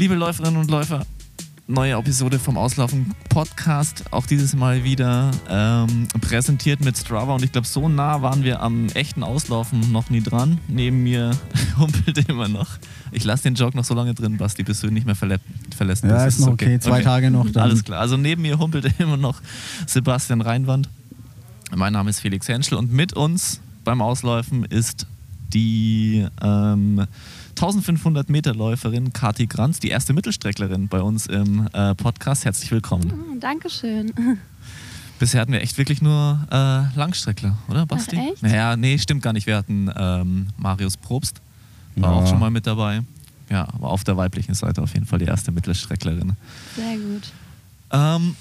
Liebe Läuferinnen und Läufer, neue Episode vom Auslaufen Podcast. Auch dieses Mal wieder ähm, präsentiert mit Strava. Und ich glaube, so nah waren wir am echten Auslaufen noch nie dran. Neben mir humpelt immer noch. Ich lasse den Jog noch so lange drin, Basti, bis du ihn nicht mehr verlä verlässt. Ja, ist, ist noch okay. okay. Zwei okay. Tage noch. Dann. Alles klar. Also neben mir humpelt immer noch Sebastian Reinwand. Mein Name ist Felix Henschel und mit uns beim Auslaufen ist die ähm, 1500 Meter Läuferin Kati Granz, die erste Mittelstrecklerin bei uns im äh, Podcast. Herzlich willkommen. Oh, Dankeschön. Bisher hatten wir echt wirklich nur äh, Langstreckler, oder Basti? Ach, echt? Naja, nee, stimmt gar nicht. Wir hatten ähm, Marius Probst, war ja. auch schon mal mit dabei. Ja, aber auf der weiblichen Seite auf jeden Fall die erste Mittelstrecklerin. Sehr gut. Ähm,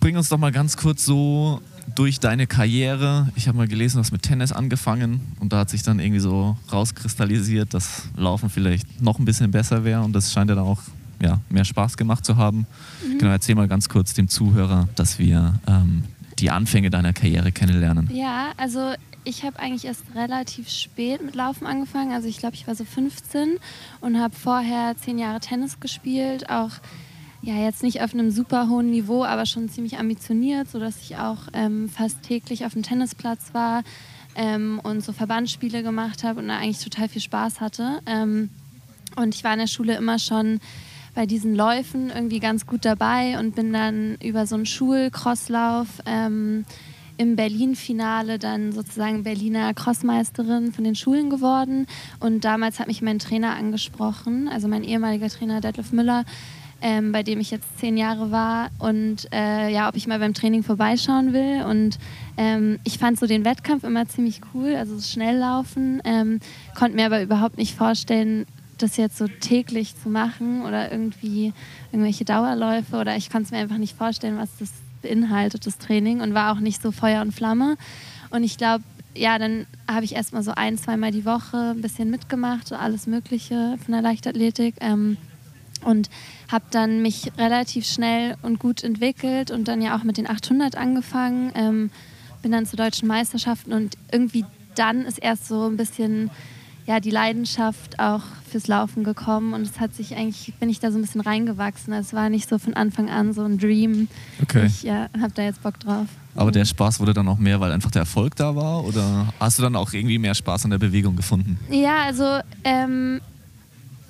bring uns doch mal ganz kurz so durch deine Karriere. Ich habe mal gelesen, du hast mit Tennis angefangen und da hat sich dann irgendwie so rauskristallisiert, dass Laufen vielleicht noch ein bisschen besser wäre und das scheint ja dann auch ja, mehr Spaß gemacht zu haben. Mhm. Genau, erzähl mal ganz kurz dem Zuhörer, dass wir ähm, die Anfänge deiner Karriere kennenlernen. Ja, also ich habe eigentlich erst relativ spät mit Laufen angefangen. Also ich glaube, ich war so 15 und habe vorher zehn Jahre Tennis gespielt, auch ja, jetzt nicht auf einem super hohen Niveau, aber schon ziemlich ambitioniert, sodass ich auch ähm, fast täglich auf dem Tennisplatz war ähm, und so Verbandsspiele gemacht habe und eigentlich total viel Spaß hatte. Ähm, und ich war in der Schule immer schon bei diesen Läufen irgendwie ganz gut dabei und bin dann über so einen Schulcrosslauf ähm, im Berlin-Finale dann sozusagen Berliner Crossmeisterin von den Schulen geworden. Und damals hat mich mein Trainer angesprochen, also mein ehemaliger Trainer Detlef Müller, ähm, bei dem ich jetzt zehn Jahre war und äh, ja, ob ich mal beim Training vorbeischauen will. Und ähm, ich fand so den Wettkampf immer ziemlich cool, also das Schnelllaufen, ähm, konnte mir aber überhaupt nicht vorstellen, das jetzt so täglich zu machen oder irgendwie irgendwelche Dauerläufe oder ich konnte es mir einfach nicht vorstellen, was das beinhaltet, das Training und war auch nicht so Feuer und Flamme. Und ich glaube, ja, dann habe ich erstmal so ein, zweimal die Woche ein bisschen mitgemacht, so alles Mögliche von der Leichtathletik. Ähm, und habe dann mich relativ schnell und gut entwickelt und dann ja auch mit den 800 angefangen, ähm, bin dann zu deutschen Meisterschaften und irgendwie dann ist erst so ein bisschen ja die Leidenschaft auch fürs Laufen gekommen und es hat sich eigentlich bin ich da so ein bisschen reingewachsen. Es war nicht so von Anfang an so ein Dream. Okay. Ich ja, habe da jetzt Bock drauf. Aber der Spaß wurde dann auch mehr, weil einfach der Erfolg da war? Oder hast du dann auch irgendwie mehr Spaß an der Bewegung gefunden? Ja, also ähm,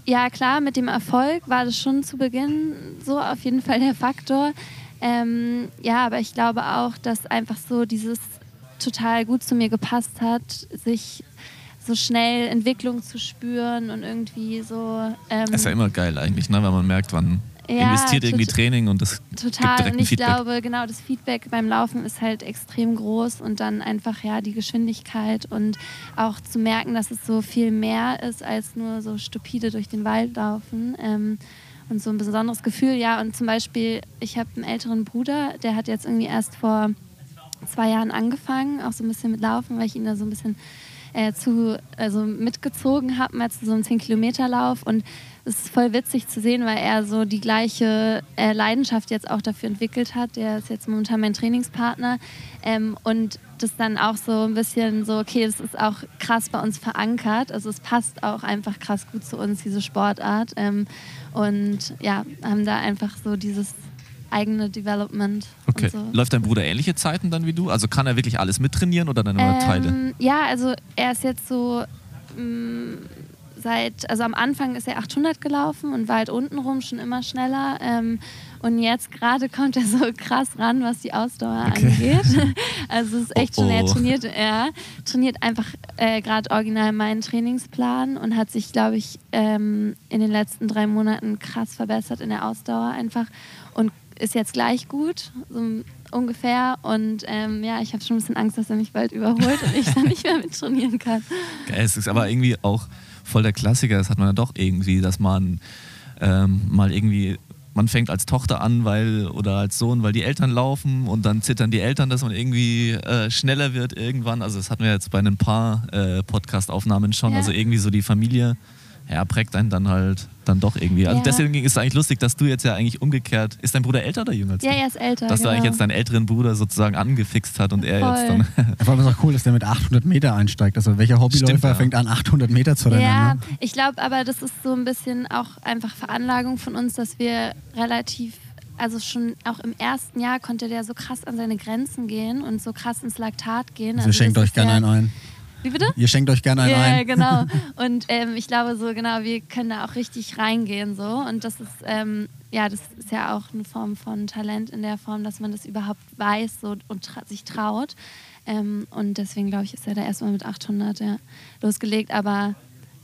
ja, klar, mit dem Erfolg war das schon zu Beginn so auf jeden Fall der Faktor. Ähm, ja, aber ich glaube auch, dass einfach so dieses total gut zu mir gepasst hat, sich so schnell Entwicklung zu spüren und irgendwie so. Ähm, ist ja immer geil eigentlich, ne? wenn man merkt, wann ja, investiert irgendwie Training und das total. Gibt und ich Feedback. glaube, genau das Feedback beim Laufen ist halt extrem groß und dann einfach ja die Geschwindigkeit und auch zu merken, dass es so viel mehr ist als nur so stupide durch den Wald laufen. Ähm, und so ein besonderes Gefühl, ja. Und zum Beispiel, ich habe einen älteren Bruder, der hat jetzt irgendwie erst vor zwei Jahren angefangen, auch so ein bisschen mit Laufen, weil ich ihn da so ein bisschen äh, zu, also mitgezogen habe, mal zu so einem 10-Kilometer-Lauf. Und es ist voll witzig zu sehen, weil er so die gleiche äh, Leidenschaft jetzt auch dafür entwickelt hat. Der ist jetzt momentan mein Trainingspartner. Ähm, und das dann auch so ein bisschen so, okay, das ist auch krass bei uns verankert. Also es passt auch einfach krass gut zu uns, diese Sportart. Ähm, und ja, haben da einfach so dieses eigene Development. Okay. So. Läuft dein Bruder ähnliche Zeiten dann wie du? Also kann er wirklich alles mittrainieren oder dann nur ähm, Teile? Ja, also er ist jetzt so mm, seit, also am Anfang ist er 800 gelaufen und war halt untenrum schon immer schneller. Ähm, und jetzt gerade kommt er so krass ran, was die Ausdauer okay. angeht. Also es ist echt oh, oh. schon, er trainiert, er trainiert einfach äh, gerade original meinen Trainingsplan und hat sich, glaube ich, ähm, in den letzten drei Monaten krass verbessert in der Ausdauer einfach und ist jetzt gleich gut, so ungefähr. Und ähm, ja, ich habe schon ein bisschen Angst, dass er mich bald überholt und ich dann nicht mehr mit trainieren kann. Geil, es ist aber irgendwie auch voll der Klassiker. Das hat man ja doch irgendwie, dass man ähm, mal irgendwie man fängt als Tochter an, weil oder als Sohn, weil die Eltern laufen und dann zittern die Eltern, dass man irgendwie äh, schneller wird irgendwann. Also das hatten wir jetzt bei ein paar äh, Podcast-Aufnahmen schon. Ja. Also irgendwie so die Familie ja, prägt einen dann halt dann doch irgendwie. Also ja. deswegen ist es eigentlich lustig, dass du jetzt ja eigentlich umgekehrt. Ist dein Bruder älter oder jünger als du? Ja, er ist älter. Dass genau. du eigentlich jetzt deinen älteren Bruder sozusagen angefixt hat und er Voll. jetzt dann. Vor allem ist auch cool, dass der mit 800 Meter einsteigt. Also welcher Hobbyläufer Stimmt, ja. fängt an, 800 Meter zu rennen? Ja, ne? ich glaube aber, das ist so ein bisschen auch einfach Veranlagung von uns, dass wir relativ also schon auch im ersten Jahr konnte der so krass an seine Grenzen gehen und so krass ins Laktat gehen. Also, also schenkt euch gerne einen ein. Wie bitte? Ihr schenkt euch gerne einen ja, ein. Ja, genau. Und ähm, ich glaube so, genau, wir können da auch richtig reingehen so. Und das ist, ähm, ja, das ist ja auch eine Form von Talent in der Form, dass man das überhaupt weiß so, und tra sich traut. Ähm, und deswegen, glaube ich, ist er da erstmal mit 800 ja, losgelegt. Aber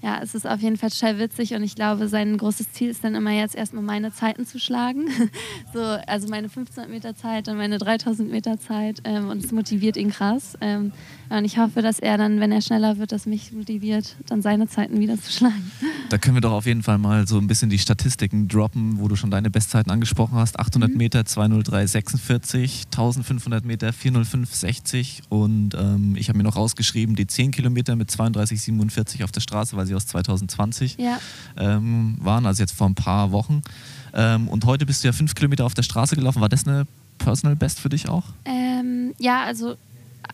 ja, es ist auf jeden Fall total witzig und ich glaube, sein großes Ziel ist dann immer jetzt erstmal meine Zeiten zu schlagen. so, also meine 1500 Meter Zeit und meine 3000 Meter Zeit ähm, und es motiviert ihn krass. Ähm, und ich hoffe, dass er dann, wenn er schneller wird, dass mich motiviert, dann seine Zeiten wieder zu schlagen. Da können wir doch auf jeden Fall mal so ein bisschen die Statistiken droppen, wo du schon deine Bestzeiten angesprochen hast. 800 mhm. Meter 203,46, 1500 Meter 405,60 und ähm, ich habe mir noch rausgeschrieben, die 10 Kilometer mit 32,47 auf der Straße, weil sie aus 2020 ja. ähm, waren, also jetzt vor ein paar Wochen. Ähm, und heute bist du ja 5 Kilometer auf der Straße gelaufen. War das eine Personal Best für dich auch? Ähm, ja, also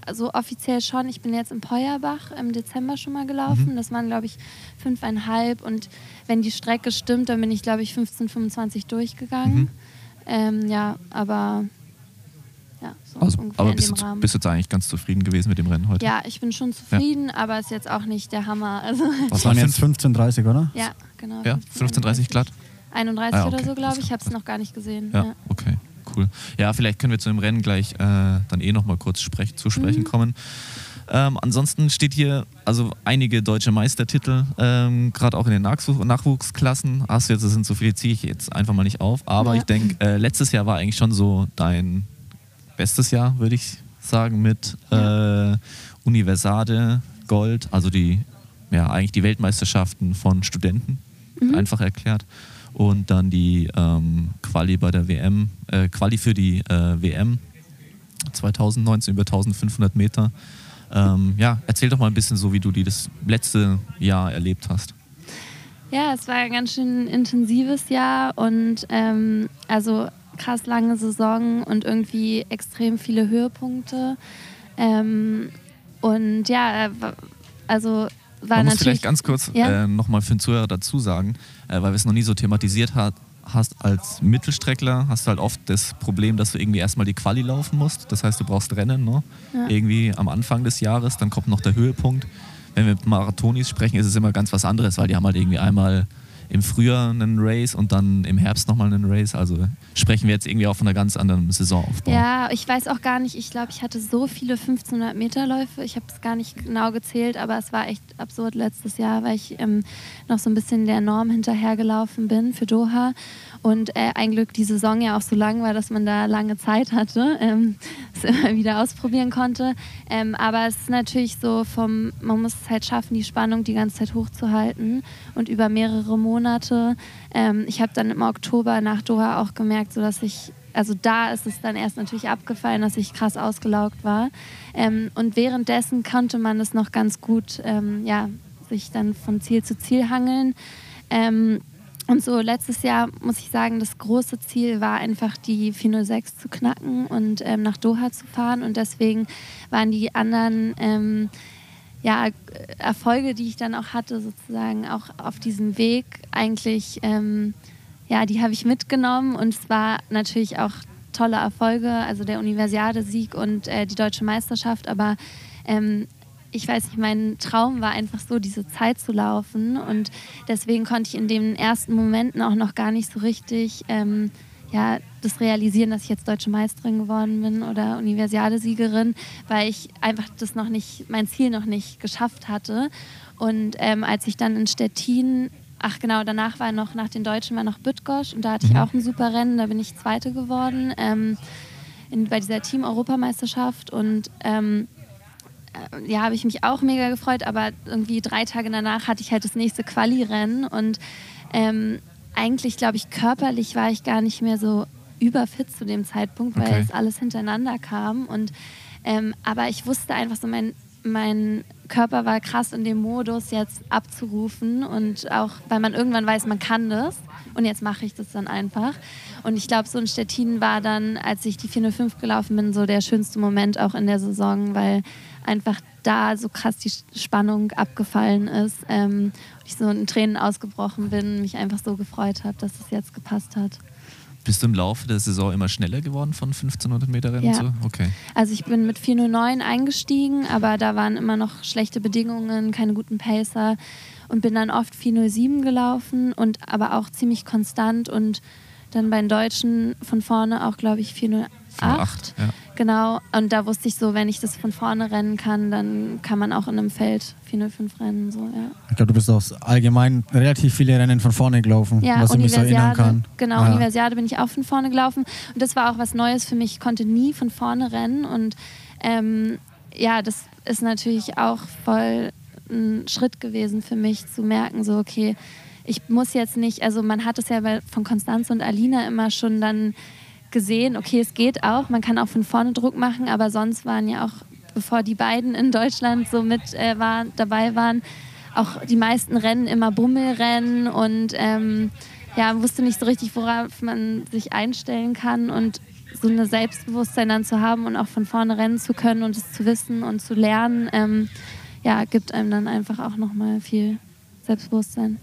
also offiziell schon. Ich bin jetzt im Peuerbach im Dezember schon mal gelaufen. Mhm. Das waren, glaube ich, fünfeinhalb. Und wenn die Strecke stimmt, dann bin ich, glaube ich, 15, 25 durchgegangen. Mhm. Ähm, ja, aber ja, so also, aber bist, du, bist du jetzt eigentlich ganz zufrieden gewesen mit dem Rennen heute? Ja, ich bin schon zufrieden, ja. aber ist jetzt auch nicht der Hammer. Also Was waren jetzt 15,30, oder? Ja, genau. Ja, 15,30 glatt? 31 ah, okay. oder so, glaube ich. Ich habe es noch gar nicht gesehen. Ja, ja, okay cool. Ja, vielleicht können wir zu dem Rennen gleich äh, dann eh nochmal kurz sprech, zu sprechen mhm. kommen. Ähm, ansonsten steht hier also einige deutsche Meistertitel, ähm, gerade auch in den Nachwuch Nachwuchsklassen. Hast du jetzt, das sind so viele, ziehe ich jetzt einfach mal nicht auf. Aber ja. ich denke, äh, letztes Jahr war eigentlich schon so dein bestes Jahr, würde ich sagen, mit äh, Universade Gold, also die, ja, eigentlich die Weltmeisterschaften von Studenten, mhm. einfach erklärt und dann die ähm, Quali bei der WM, äh, Quali für die äh, WM 2019 über 1500 Meter. Ähm, ja, erzähl doch mal ein bisschen so, wie du die das letzte Jahr erlebt hast. Ja, es war ein ganz schön intensives Jahr und ähm, also krass lange Saison und irgendwie extrem viele Höhepunkte. Ähm, und ja, also war Man muss vielleicht ganz kurz ja? äh, nochmal für den Zuhörer dazu sagen, äh, weil wir es noch nie so thematisiert hat, hast als Mittelstreckler hast du halt oft das Problem, dass du irgendwie erstmal die Quali laufen musst. Das heißt, du brauchst Rennen, ne? Ja. Irgendwie am Anfang des Jahres, dann kommt noch der Höhepunkt. Wenn wir mit Marathonis sprechen, ist es immer ganz was anderes, weil die haben halt irgendwie einmal im Frühjahr einen Race und dann im Herbst nochmal einen Race. Also sprechen wir jetzt irgendwie auch von einer ganz anderen Saisonaufbau. Ja, ich weiß auch gar nicht. Ich glaube, ich hatte so viele 1500 Meter Läufe. Ich habe es gar nicht genau gezählt, aber es war echt absurd letztes Jahr, weil ich ähm, noch so ein bisschen der Norm hinterhergelaufen bin für Doha und äh, ein Glück die Saison ja auch so lang war, dass man da lange Zeit hatte, ähm, es immer wieder ausprobieren konnte. Ähm, aber es ist natürlich so vom, man muss es halt schaffen, die Spannung die ganze Zeit hochzuhalten und über mehrere Monate. Ähm, ich habe dann im Oktober nach Doha auch gemerkt, so dass ich also da ist es dann erst natürlich abgefallen, dass ich krass ausgelaugt war. Ähm, und währenddessen konnte man es noch ganz gut, ähm, ja, sich dann von Ziel zu Ziel hangeln. Ähm, und so letztes Jahr muss ich sagen, das große Ziel war einfach die 406 zu knacken und ähm, nach Doha zu fahren. Und deswegen waren die anderen ähm, ja, Erfolge, die ich dann auch hatte, sozusagen auch auf diesem Weg eigentlich, ähm, ja, die habe ich mitgenommen. Und es war natürlich auch tolle Erfolge, also der Universiade-Sieg und äh, die deutsche Meisterschaft. Aber ähm, ich weiß nicht, mein Traum war einfach so, diese Zeit zu laufen. Und deswegen konnte ich in den ersten Momenten auch noch gar nicht so richtig ähm, ja, das realisieren, dass ich jetzt deutsche Meisterin geworden bin oder Universiade-Siegerin, weil ich einfach das noch nicht, mein Ziel noch nicht geschafft hatte. Und ähm, als ich dann in Stettin, ach genau, danach war noch, nach den Deutschen war noch Bütgosch und da hatte ich mhm. auch ein super Rennen, da bin ich Zweite geworden ähm, in, bei dieser Team-Europameisterschaft und ähm, äh, ja, habe ich mich auch mega gefreut, aber irgendwie drei Tage danach hatte ich halt das nächste Quali-Rennen und ähm, eigentlich, glaube ich, körperlich war ich gar nicht mehr so überfit zu dem Zeitpunkt, weil okay. es alles hintereinander kam. Und, ähm, aber ich wusste einfach so, mein, mein Körper war krass in dem Modus, jetzt abzurufen und auch, weil man irgendwann weiß, man kann das und jetzt mache ich das dann einfach. Und ich glaube, so in Stettin war dann, als ich die 405 gelaufen bin, so der schönste Moment auch in der Saison, weil einfach da so krass die Spannung abgefallen ist. Ähm, ich so in Tränen ausgebrochen bin, mich einfach so gefreut habe, dass es jetzt gepasst hat. Bist du im Laufe der Saison immer schneller geworden von 1500 Meter Rennen? Ja. So? Okay. Also ich bin mit 409 eingestiegen, aber da waren immer noch schlechte Bedingungen, keine guten Pacer und bin dann oft 407 gelaufen und aber auch ziemlich konstant und dann bei den Deutschen von vorne auch, glaube ich, 408. 408, ja. Genau, und da wusste ich so, wenn ich das von vorne rennen kann, dann kann man auch in einem Feld 405 rennen. So, ja. Ich glaube, du bist auch allgemein relativ viele Rennen von vorne gelaufen, Ja, was ich mich so erinnern kann. genau, Ja. Universiade bin ich auch von vorne gelaufen. Und das war auch was Neues für mich. Ich konnte nie von vorne rennen. Und ähm, ja, das ist natürlich auch voll ein Schritt gewesen für mich, zu merken, so, okay, ich muss jetzt nicht, also man hat es ja von Konstanze und Alina immer schon dann gesehen, okay, es geht auch, man kann auch von vorne Druck machen, aber sonst waren ja auch, bevor die beiden in Deutschland so mit äh, waren, dabei waren, auch die meisten Rennen immer Bummelrennen und ähm, ja, man wusste nicht so richtig, worauf man sich einstellen kann und so ein Selbstbewusstsein dann zu haben und auch von vorne rennen zu können und es zu wissen und zu lernen, ähm, ja, gibt einem dann einfach auch nochmal viel Selbstbewusstsein.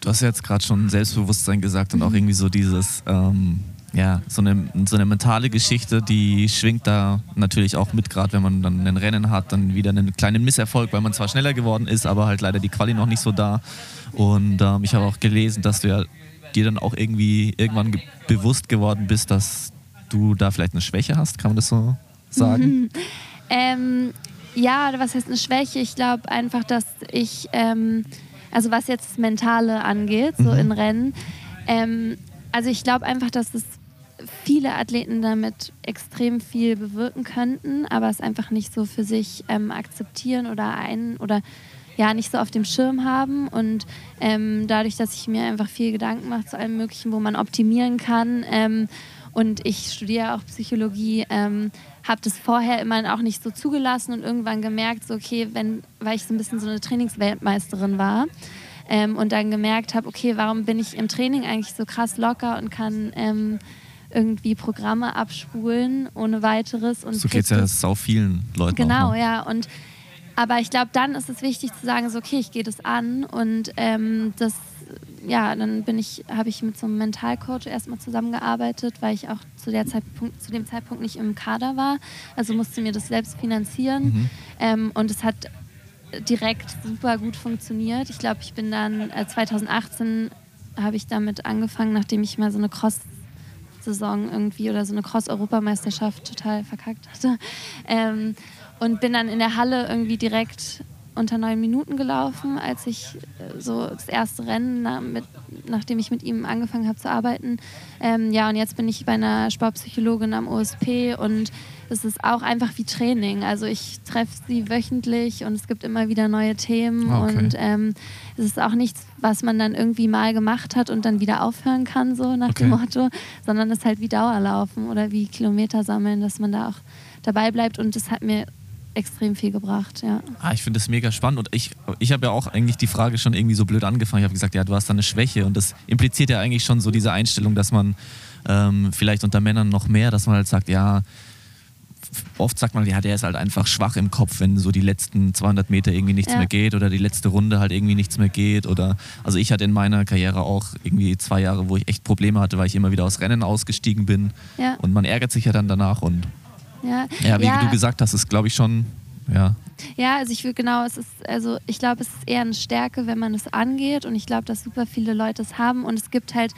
Du hast ja jetzt gerade schon Selbstbewusstsein gesagt und auch Mhm. irgendwie so dieses, ähm, ja, so eine, so eine mentale Geschichte, die schwingt da natürlich auch mit, gerade wenn man dann ein Rennen hat, dann wieder einen kleinen Misserfolg, weil man zwar schneller geworden ist, aber halt leider die Quali noch nicht so da. Und ähm, ich habe auch gelesen, dass du ja dir dann auch irgendwie irgendwann ge bewusst geworden bist, dass du da vielleicht eine Schwäche hast, kann man das so sagen? Ähm, ja, was heißt eine Schwäche? Ich glaube einfach, dass ich, ähm, also was jetzt das Mentale angeht, so Mhm. in Rennen, ähm, also ich glaube einfach, dass es viele Athleten damit extrem viel bewirken könnten, aber es einfach nicht so für sich ähm, akzeptieren oder ein oder ja nicht so auf dem Schirm haben. Und ähm, dadurch, dass ich mir einfach viel Gedanken mache zu allem Möglichen, wo man optimieren kann ähm, und ich studiere auch Psychologie, ähm, habe das vorher immer auch nicht so zugelassen und irgendwann gemerkt, so okay, wenn, weil ich so ein bisschen so eine Trainingsweltmeisterin war ähm, und dann gemerkt habe, okay, warum bin ich im Training eigentlich so krass locker und kann ähm, irgendwie Programme abspulen ohne weiteres und So geht es ja sau vielen Leuten Genau. Ne? ja. Und aber ich glaube, dann ist es wichtig zu sagen, so okay, ich gehe das an und ähm, das, ja, dann bin ich, habe ich mit so einem Mentalcoach erstmal zusammengearbeitet, weil ich auch zu der Zeitpunkt, zu dem Zeitpunkt nicht im Kader war. Also musste mir das selbst finanzieren Mhm. ähm, und es hat direkt super gut funktioniert. Ich glaube, ich bin dann äh, 2018 habe ich damit angefangen, nachdem ich mal so eine Cross Saison irgendwie oder so eine Cross-Europameisterschaft total verkackt hatte. Ähm, und bin dann in der Halle irgendwie direkt unter neun Minuten gelaufen, als ich äh, so das erste Rennen, na, mit, nachdem ich mit ihm angefangen habe zu arbeiten. Ähm, ja, und jetzt bin ich bei einer Sportpsychologin am OSP und es ist auch einfach wie Training. Also ich treffe sie wöchentlich und es gibt immer wieder neue Themen Ah, okay. und ähm, es ist auch nichts, was man dann irgendwie mal gemacht hat und dann wieder aufhören kann, so nach dem Okay. Motto, sondern es ist halt wie Dauerlaufen oder wie Kilometer sammeln, dass man da auch dabei bleibt und das hat mir extrem viel gebracht, ja. Ah, ich finde das mega spannend und ich, ich habe ja auch eigentlich die Frage schon irgendwie so blöd angefangen. Ich habe gesagt, ja, du hast da eine Schwäche und das impliziert ja eigentlich schon so diese Einstellung, dass man ähm, vielleicht unter Männern noch mehr, dass man halt sagt, ja, oft sagt man, ja, der ist halt einfach schwach im Kopf, wenn so die letzten 200 Meter irgendwie nichts Ja. mehr geht oder die letzte Runde halt irgendwie nichts mehr geht oder, also ich hatte in meiner Karriere auch irgendwie zwei Jahre, wo ich echt Probleme hatte, weil ich immer wieder aus Rennen ausgestiegen bin Ja, und man ärgert sich ja dann danach und ja. ja, wie du gesagt hast, ist glaube ich schon, ja, Ja, also ich würde genau, es ist, also ich glaube, es ist eher eine Stärke, wenn man es angeht und ich glaube, dass super viele Leute es haben und es gibt halt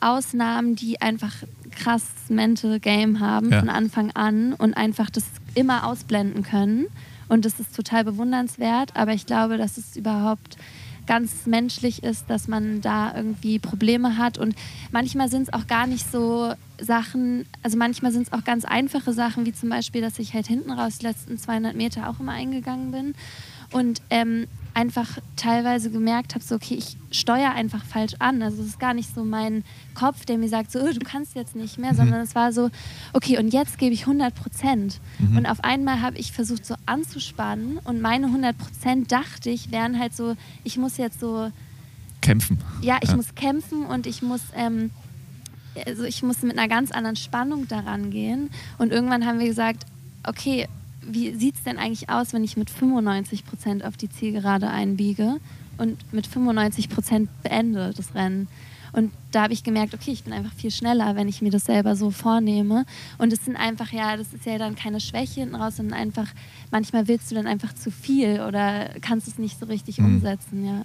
Ausnahmen, die einfach krass Mental Game haben Ja. von Anfang an und einfach das immer ausblenden können und das ist total bewundernswert, aber ich glaube, dass es überhaupt ganz menschlich ist, dass man da irgendwie Probleme hat und manchmal sind es auch gar nicht so Sachen, also manchmal sind es auch ganz einfache Sachen, wie zum Beispiel, dass ich halt hinten raus die letzten 200 Meter auch immer eingegangen bin und ähm, einfach teilweise gemerkt habe, so okay, ich steuere einfach falsch an. Also es ist gar nicht so mein Kopf, der mir sagt, so oh, du kannst jetzt nicht mehr, mhm. sondern es war so, okay, und jetzt gebe ich 100 Prozent. Mhm. Und auf einmal habe ich versucht so anzuspannen und meine 100 Prozent dachte ich wären halt so, ich muss jetzt so kämpfen. Ja, ich ja. muss kämpfen und ich muss ähm, also ich muss mit einer ganz anderen Spannung daran gehen. Und irgendwann haben wir gesagt, okay, wie sieht es denn eigentlich aus, wenn ich mit 95 Prozent auf die Zielgerade einbiege und mit 95 Prozent beende das Rennen? Und da habe ich gemerkt, okay, ich bin einfach viel schneller, wenn ich mir das selber so vornehme. Und es sind einfach, ja, das ist ja dann keine Schwäche hinten raus, sondern einfach, manchmal willst du dann einfach zu viel oder kannst es nicht so richtig mhm. umsetzen, ja.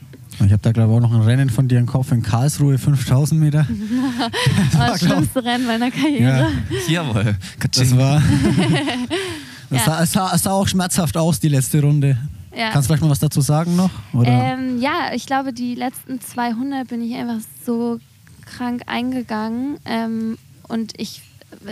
Ich habe da, glaube ich, auch noch ein Rennen von dir im Kopf in Karlsruhe, 5000 Meter. das, war das schlimmste Rennen meiner Karriere. Ja. Jawohl. Das war. Das ja. sah, sah, sah, auch schmerzhaft aus, die letzte Runde. Ja. Kannst du vielleicht mal was dazu sagen noch? Ähm, ja, ich glaube, die letzten 200 bin ich einfach so krank eingegangen ähm, und ich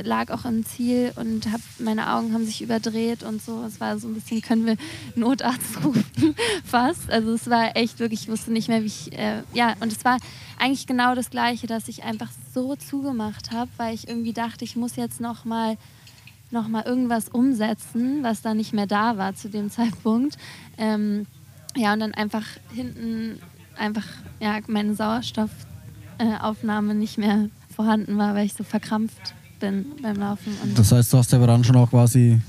lag auch im Ziel und hab, meine Augen haben sich überdreht und so. Es war so ein bisschen, können wir Notarzt rufen, fast. Also es war echt wirklich, ich wusste nicht mehr, wie ich, äh, ja, und es war eigentlich genau das Gleiche, dass ich einfach so zugemacht habe, weil ich irgendwie dachte, ich muss jetzt noch mal noch mal irgendwas umsetzen, was da nicht mehr da war zu dem Zeitpunkt. Ähm, ja, und dann einfach hinten einfach ja, meine Sauerstoffaufnahme nicht mehr vorhanden war, weil ich so verkrampft bin beim Laufen. Und das heißt, du hast ja dann schon auch quasi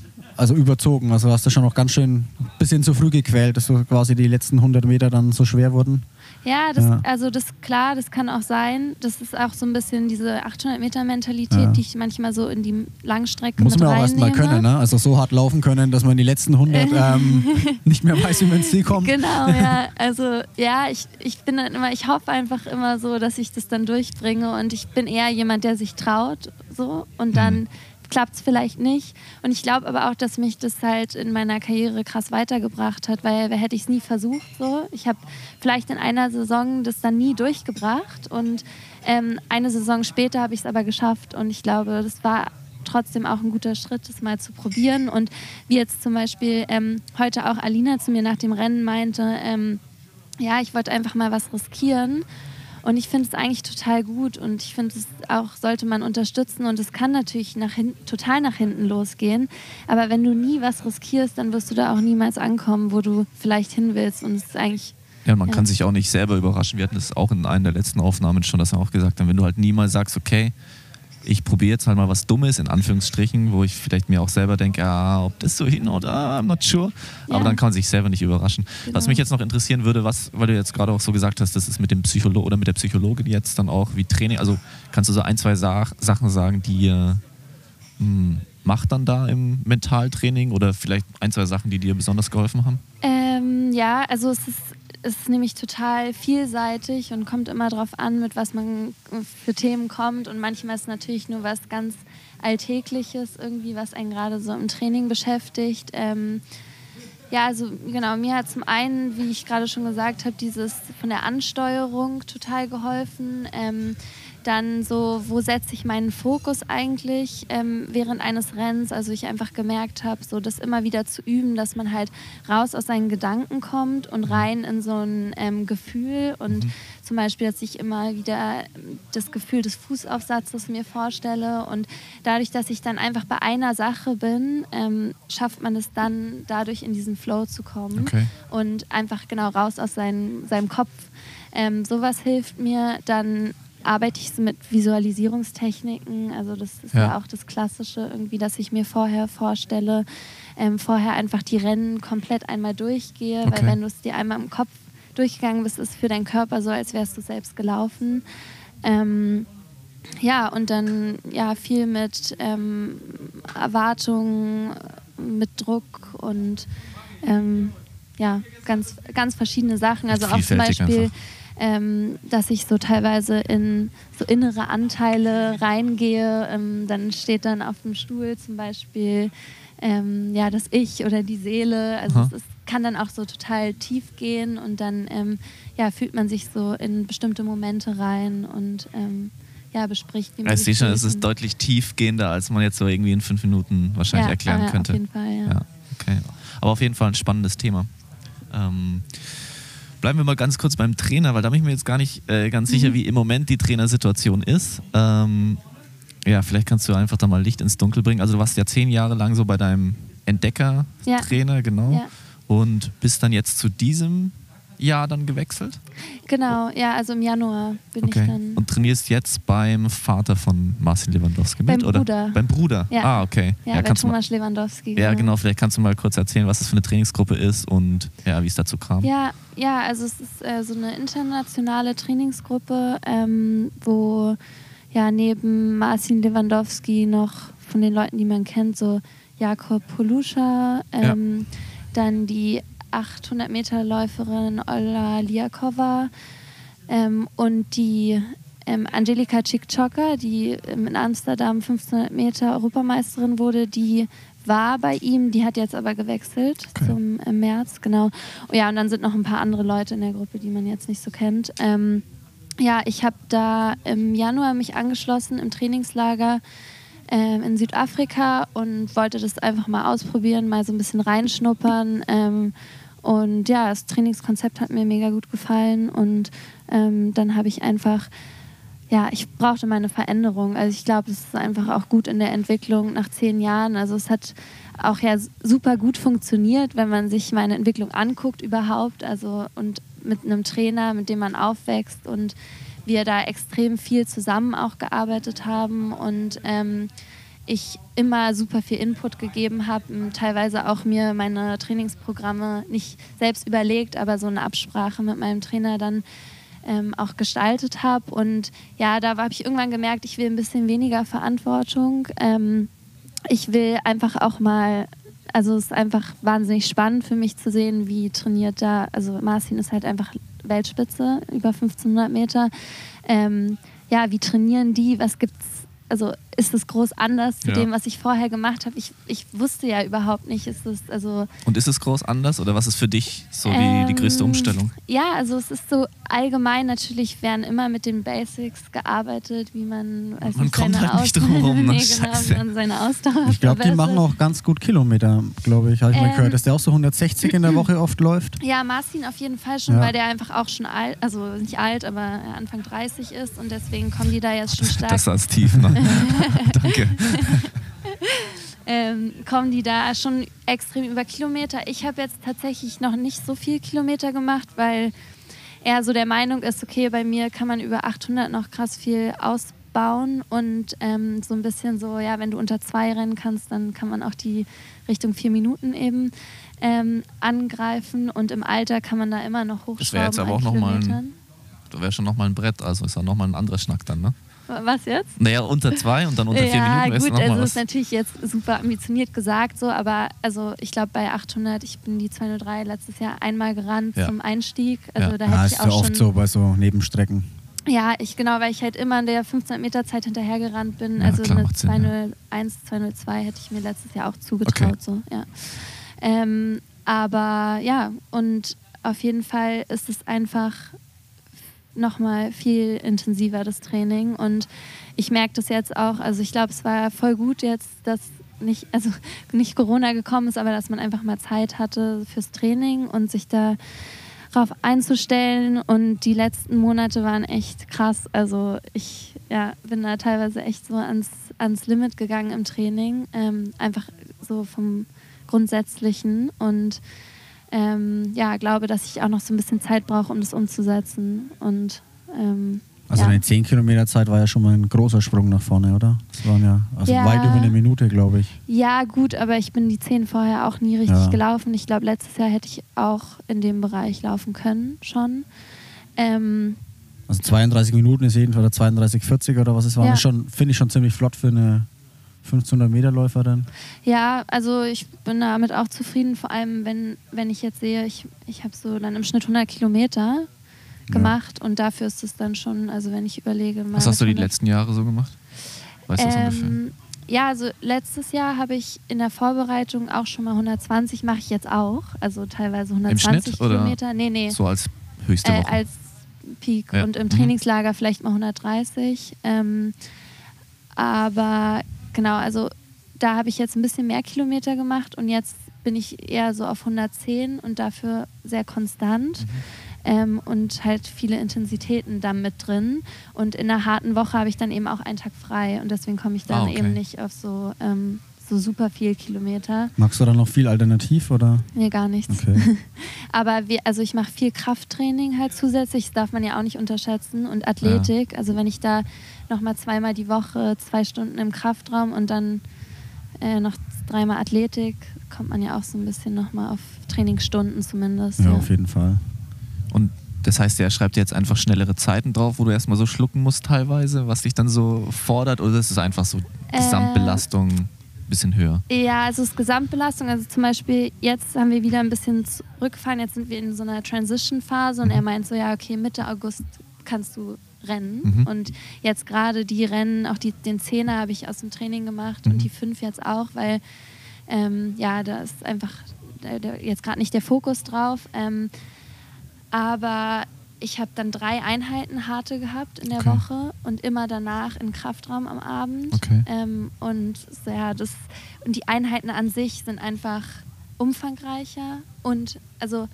also überzogen, also hast du schon noch ganz schön ein bisschen zu früh gequält, dass so quasi die letzten 100 Meter dann so schwer wurden. Ja, das, ja. also das klar, das kann auch sein. Das ist auch so ein bisschen diese 800 Meter Mentalität, ja. die ich manchmal so in die Langstrecke Muss man auch erstmal können, ne? Also so hart laufen können, dass man die letzten 100 ähm, nicht mehr weiß, wie man ins Ziel kommt. Genau, ja. Also ja, ich, ich bin dann immer, ich hoffe einfach immer so, dass ich das dann durchbringe und ich bin eher jemand, der sich traut, so und dann. Mhm klappt es vielleicht nicht. Und ich glaube aber auch, dass mich das halt in meiner Karriere krass weitergebracht hat, weil hätte ich es nie versucht. So. Ich habe vielleicht in einer Saison das dann nie durchgebracht und ähm, eine Saison später habe ich es aber geschafft und ich glaube, das war trotzdem auch ein guter Schritt, das mal zu probieren. Und wie jetzt zum Beispiel ähm, heute auch Alina zu mir nach dem Rennen meinte, ähm, ja, ich wollte einfach mal was riskieren. Und ich finde es eigentlich total gut und ich finde es auch, sollte man unterstützen und es kann natürlich nach hin, total nach hinten losgehen. Aber wenn du nie was riskierst, dann wirst du da auch niemals ankommen, wo du vielleicht hin willst. Und es ist eigentlich. Ja, man ja. kann sich auch nicht selber überraschen. Wir hatten das auch in einer der letzten Aufnahmen schon, dass wir auch gesagt haben, wenn du halt niemals sagst, okay, ich probiere jetzt halt mal was Dummes, in Anführungsstrichen, wo ich vielleicht mir auch selber denke, ah, ob das so hin oder I'm not sure. Ja. Aber dann kann man sich selber nicht überraschen. Genau. Was mich jetzt noch interessieren würde, was, weil du jetzt gerade auch so gesagt hast, das ist mit dem Psychologen oder mit der Psychologin jetzt dann auch wie Training. Also kannst du so ein, zwei Sa Sachen sagen, die ihr hm, macht dann da im Mentaltraining oder vielleicht ein, zwei Sachen, die dir besonders geholfen haben? Ähm, ja, also es ist ist nämlich total vielseitig und kommt immer darauf an, mit was man für Themen kommt. Und manchmal ist natürlich nur was ganz Alltägliches, irgendwie, was einen gerade so im Training beschäftigt. Ähm, ja, also genau, mir hat zum einen, wie ich gerade schon gesagt habe, dieses von der Ansteuerung total geholfen. Ähm, dann so, wo setze ich meinen Fokus eigentlich ähm, während eines Rennens? Also ich einfach gemerkt habe, so das immer wieder zu üben, dass man halt raus aus seinen Gedanken kommt und mhm. rein in so ein ähm, Gefühl und mhm. zum Beispiel, dass ich immer wieder das Gefühl des Fußaufsatzes mir vorstelle und dadurch, dass ich dann einfach bei einer Sache bin, ähm, schafft man es dann dadurch in diesen Flow zu kommen okay. und einfach genau raus aus seinen, seinem Kopf. Ähm, sowas hilft mir dann arbeite ich mit Visualisierungstechniken. Also das ist ja. ja. auch das Klassische irgendwie, dass ich mir vorher vorstelle, ähm, vorher einfach die Rennen komplett einmal durchgehe, okay. weil wenn du es dir einmal im Kopf durchgegangen bist, ist für deinen Körper so, als wärst du selbst gelaufen. Ähm, ja, und dann ja viel mit ähm, Erwartungen, mit Druck und ähm, ja, ganz, ganz verschiedene Sachen. Also auch zum Beispiel. Einfach ähm, dass ich so teilweise in so innere Anteile reingehe. Ähm, dann steht dann auf dem Stuhl zum Beispiel ähm, ja, das Ich oder die Seele. Also es, es, kann dann auch so total tief gehen und dann ähm, ja, fühlt man sich so in bestimmte Momente rein und ähm, ja, bespricht, wie man Ich sehe schon, es ist deutlich tiefgehender, als man jetzt so irgendwie in fünf Minuten wahrscheinlich ja, erklären ja, könnte. Auf jeden Fall, ja. ja. Okay. Aber auf jeden Fall ein spannendes Thema. Ähm, bleiben wir mal ganz kurz beim Trainer, weil da bin ich mir jetzt gar nicht äh, ganz sicher, Mhm. wie im Moment die Trainersituation ist. Ähm, ja, vielleicht kannst du einfach da mal Licht ins Dunkel bringen. Also du warst ja zehn Jahre lang so bei deinem Entdecker-Trainer, genau. Ja. Und bist dann jetzt zu diesem Jahr dann gewechselt? Genau, ja, also im Januar bin ich Okay. dann. Und trainierst jetzt beim Vater von Marcin Lewandowski mit? Beim oder? Bruder. Beim Bruder? Ja. Ah, okay. ja, bei kannst du mal, Thomas Lewandowski. ja, genau. Vielleicht kannst du mal kurz erzählen, was das für eine Trainingsgruppe ist und ja, wie es dazu kam. Ja, ja, also es ist äh, so eine internationale Trainingsgruppe, ähm, wo ja neben Marcin Lewandowski noch von den Leuten, die man kennt, so Jakob Poluscha, ähm, dann die 800 Meter Läuferin Ola Liakova ähm, und die ähm, Angelika Cikcioka, die ähm, in Amsterdam 1500 Meter Europameisterin wurde, die war bei ihm, die hat jetzt aber gewechselt Okay. zum äh, März, genau. Oh, ja, und dann sind noch ein paar andere Leute in der Gruppe, die man jetzt nicht so kennt. Ähm, ja, ich habe da im Januar mich angeschlossen im Trainingslager ähm, in Südafrika und wollte das einfach mal ausprobieren, mal so ein bisschen reinschnuppern. Ähm, und ja, das Trainingskonzept hat mir mega gut gefallen und ähm, dann habe ich einfach, ja, ich brauchte meine Veränderung. Also ich glaube, es ist einfach auch gut in der Entwicklung nach zehn Jahren. Also es hat auch ja super gut funktioniert, wenn man sich meine Entwicklung anguckt überhaupt. Also und mit einem Trainer, mit dem man aufwächst und wir da extrem viel zusammen auch gearbeitet haben und ähm, ich immer super viel Input gegeben habe, teilweise auch mir meine Trainingsprogramme nicht selbst überlegt, aber so eine Absprache mit meinem Trainer dann ähm, auch gestaltet habe. Und ja, da habe ich irgendwann gemerkt, ich will ein bisschen weniger Verantwortung. Ähm, ich will einfach auch mal, also es ist einfach wahnsinnig spannend für mich zu sehen, wie trainiert da, also Marcin ist halt einfach Weltspitze, über 1500 Meter. Ähm, ja, wie trainieren die? Was gibt's? Also ist es groß anders zu Ja. dem, was ich vorher gemacht habe? Ich, ich wusste ja überhaupt nicht, ist es also Und ist es groß anders oder was ist für dich so die, die größte ähm, Umstellung? Ja, also es ist so allgemein natürlich werden immer mit den Basics gearbeitet, wie man weiß Man nicht, kommt halt nicht drum rum, ne? nee, genau, wie man seine Ausdauer Ich glaube, die machen auch ganz gut Kilometer, glaube ich. Habe ich mal Ähm, gehört, dass der auch so 160 in der Woche oft läuft. Ja, Marcin auf jeden Fall schon, Ja. weil der einfach auch schon alt, also nicht alt, aber Anfang 30 ist und deswegen kommen die da jetzt schon stark Das saß tief, ne? Danke. ähm, kommen die da schon extrem über Kilometer. Ich habe jetzt tatsächlich noch nicht so viel Kilometer gemacht, weil er so der Meinung ist, okay, bei mir kann man über 800 noch krass viel ausbauen und ähm, so ein bisschen so, ja, wenn du unter zwei rennen kannst, dann kann man auch die Richtung vier Minuten eben ähm, angreifen und im Alter kann man da immer noch hochschrauben. Das wäre jetzt aber auch noch mal ein- Kilometern. Da wäre schon nochmal ein Brett, also ist auch nochmal ein anderer Schnack dann, ne? Was jetzt? Naja, unter zwei und dann unter vier ja, Minuten wäre gut, also was. ist natürlich jetzt super ambitioniert gesagt so, aber also ich glaube bei 800, ich bin die 203 letztes Jahr einmal gerannt Ja. zum Einstieg, also Ja. da Ja, hätte ist ich ja auch oft schon so bei so Nebenstrecken. ja, ich genau, weil ich halt immer in der 1500 Meter Zeit hinterhergerannt bin, Ja, also klar, eine macht Sinn, ja. 201, 202 hätte ich mir letztes Jahr auch zugetraut Okay. so, ja. Ähm, aber ja, und auf jeden Fall ist es einfach nochmal viel intensiver, das Training. Und ich merke das jetzt auch, also ich glaube, es war voll gut jetzt, dass nicht, also nicht Corona gekommen ist, aber dass man einfach mal Zeit hatte fürs Training und sich da drauf einzustellen. Und die letzten Monate waren echt krass. Also ich ja, bin da teilweise echt so ans, ans Limit gegangen im Training. Ähm, einfach so vom Grundsätzlichen. Und ähm, ja, glaube, dass ich auch noch so ein bisschen Zeit brauche, um das umzusetzen. Und ähm, Also ja. eine 10 Kilometer Zeit war ja schon mal ein großer Sprung nach vorne, oder? Das waren ja, also Ja. weit über eine Minute, glaube ich. Ja, gut, aber ich bin die 10 vorher auch nie richtig Ja. gelaufen. Ich glaube, letztes Jahr hätte ich auch in dem Bereich laufen können schon. Ähm, Also 32 Minuten ist jedenfalls oder 32, 40 oder was es war. Ja. Schon, finde ich schon ziemlich flott für eine 1500 Meter Läuferin. ja, also ich bin damit auch zufrieden, vor allem wenn, wenn ich jetzt sehe, ich, ich habe so dann im Schnitt 100 Kilometer gemacht und dafür ist es dann schon, also wenn ich überlege... mal Was hast du die 100 letzten Jahre so gemacht? Weißt du das ungefähr? Ähm, ja, also letztes Jahr habe ich in der Vorbereitung auch schon mal 120, mache ich jetzt auch. Also teilweise 120 Schnitt oder Kilometer. Nee, nee. So als höchste äh, Woche. als Peak Ja. und im Mhm. Trainingslager vielleicht mal 130. Ähm, aber genau, also da habe ich jetzt ein bisschen mehr Kilometer gemacht und jetzt bin ich eher so auf 110 und dafür sehr konstant. Mhm. ähm, und halt viele Intensitäten dann mit drin. Und in einer harten Woche habe ich dann eben auch einen Tag frei und deswegen komme ich dann Ah, okay. eben nicht auf so, ähm, so super viel Kilometer. Magst du dann noch viel alternativ oder? Nee, gar nichts. Okay. Aber wir, also ich mache viel Krafttraining halt zusätzlich, das darf man ja auch nicht unterschätzen. Und Athletik, also wenn ich da nochmal zweimal die Woche zwei Stunden im Kraftraum und dann äh, noch dreimal Athletik, kommt man ja auch so ein bisschen nochmal auf Trainingsstunden zumindest. Ja, auf jeden Fall. Und das heißt, er schreibt jetzt einfach schnellere Zeiten drauf, wo du erstmal so schlucken musst teilweise, was dich dann so fordert, oder ist es einfach so Äh, Gesamtbelastung ein bisschen höher? Ja, also es ist Gesamtbelastung. Also zum Beispiel, jetzt haben wir wieder ein bisschen zurückgefahren. Jetzt sind wir in so einer Transition-Phase und Mhm. er meint so, ja, okay, Mitte August kannst du rennen. Mhm. Und jetzt gerade die Rennen, auch die, den Zehner habe ich aus dem Training gemacht Mhm. und die fünf jetzt auch, weil ähm, ja, da ist einfach jetzt gerade nicht der Fokus drauf. Ähm, aber ich habe dann drei Einheiten harte gehabt in der Okay. Woche und immer danach in Kraftraum am Abend. Okay. Ähm, und ja, das und die Einheiten an sich sind einfach umfangreicher und also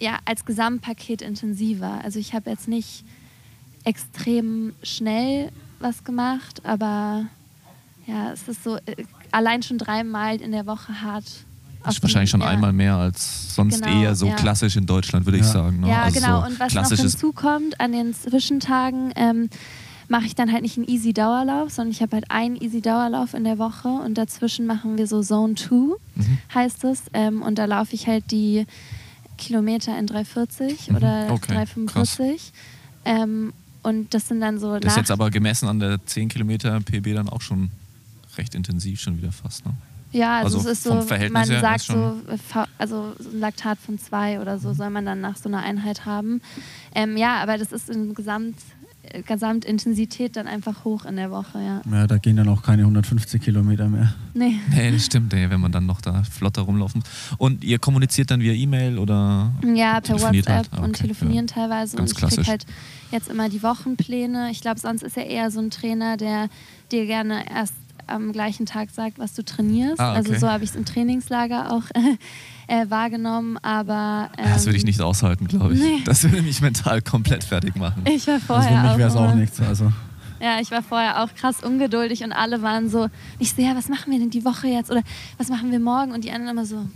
ja als Gesamtpaket intensiver. Also ich habe jetzt nicht extrem schnell was gemacht, aber ja, es ist so äh, allein schon dreimal in der Woche hart. Das ist wahrscheinlich schon ja. einmal mehr als sonst Genau, eher so ja. klassisch in Deutschland, würde ich Ja. sagen. Ne? Ja, also genau. So und was noch hinzukommt, an den Zwischentagen ähm, mache ich dann halt nicht einen Easy-Dauerlauf, sondern ich habe halt einen Easy-Dauerlauf in der Woche und dazwischen machen wir so Zone 2, Mhm. heißt es. Ähm, und da laufe ich halt die Kilometer in 340 Mhm. oder Okay, 345. Ähm, und das sind dann so Das ist jetzt aber gemessen an der 10 Kilometer PB dann auch schon recht intensiv schon wieder fast. Ne? Ja, also, Also es ist so, man sagt Mhm. so, äh, also so ein Laktat von zwei oder so soll man dann nach so einer Einheit haben. Ähm, ja, aber das ist in Gesamt, äh, Gesamtintensität dann einfach hoch in der Woche, ja. Ja, da gehen dann auch keine 150 Kilometer mehr. Nee. Nee, das stimmt, ey, wenn man dann noch da flotter rumlaufen muss. Und ihr kommuniziert dann via E-Mail oder? Ja, per Telefoniert WhatsApp halt. Ah, und okay, telefonieren teilweise. Ganz und ich krieg klassisch. halt jetzt immer die Wochenpläne. Ich glaube, sonst ist er eher so ein Trainer, der dir gerne erst am gleichen Tag sagt, was du trainierst. Ah, okay. Also so habe ich es im Trainingslager auch äh, wahrgenommen. Aber ähm, das würde ich nicht aushalten, glaube ich. nee. Das würde mich mental komplett fertig machen. Ich war Also vorher für mich wäre es auch nichts. Also Ja, ich war vorher auch krass ungeduldig und alle waren so, ich so, ja, was machen wir denn die Woche jetzt oder was machen wir morgen? Und die anderen immer so,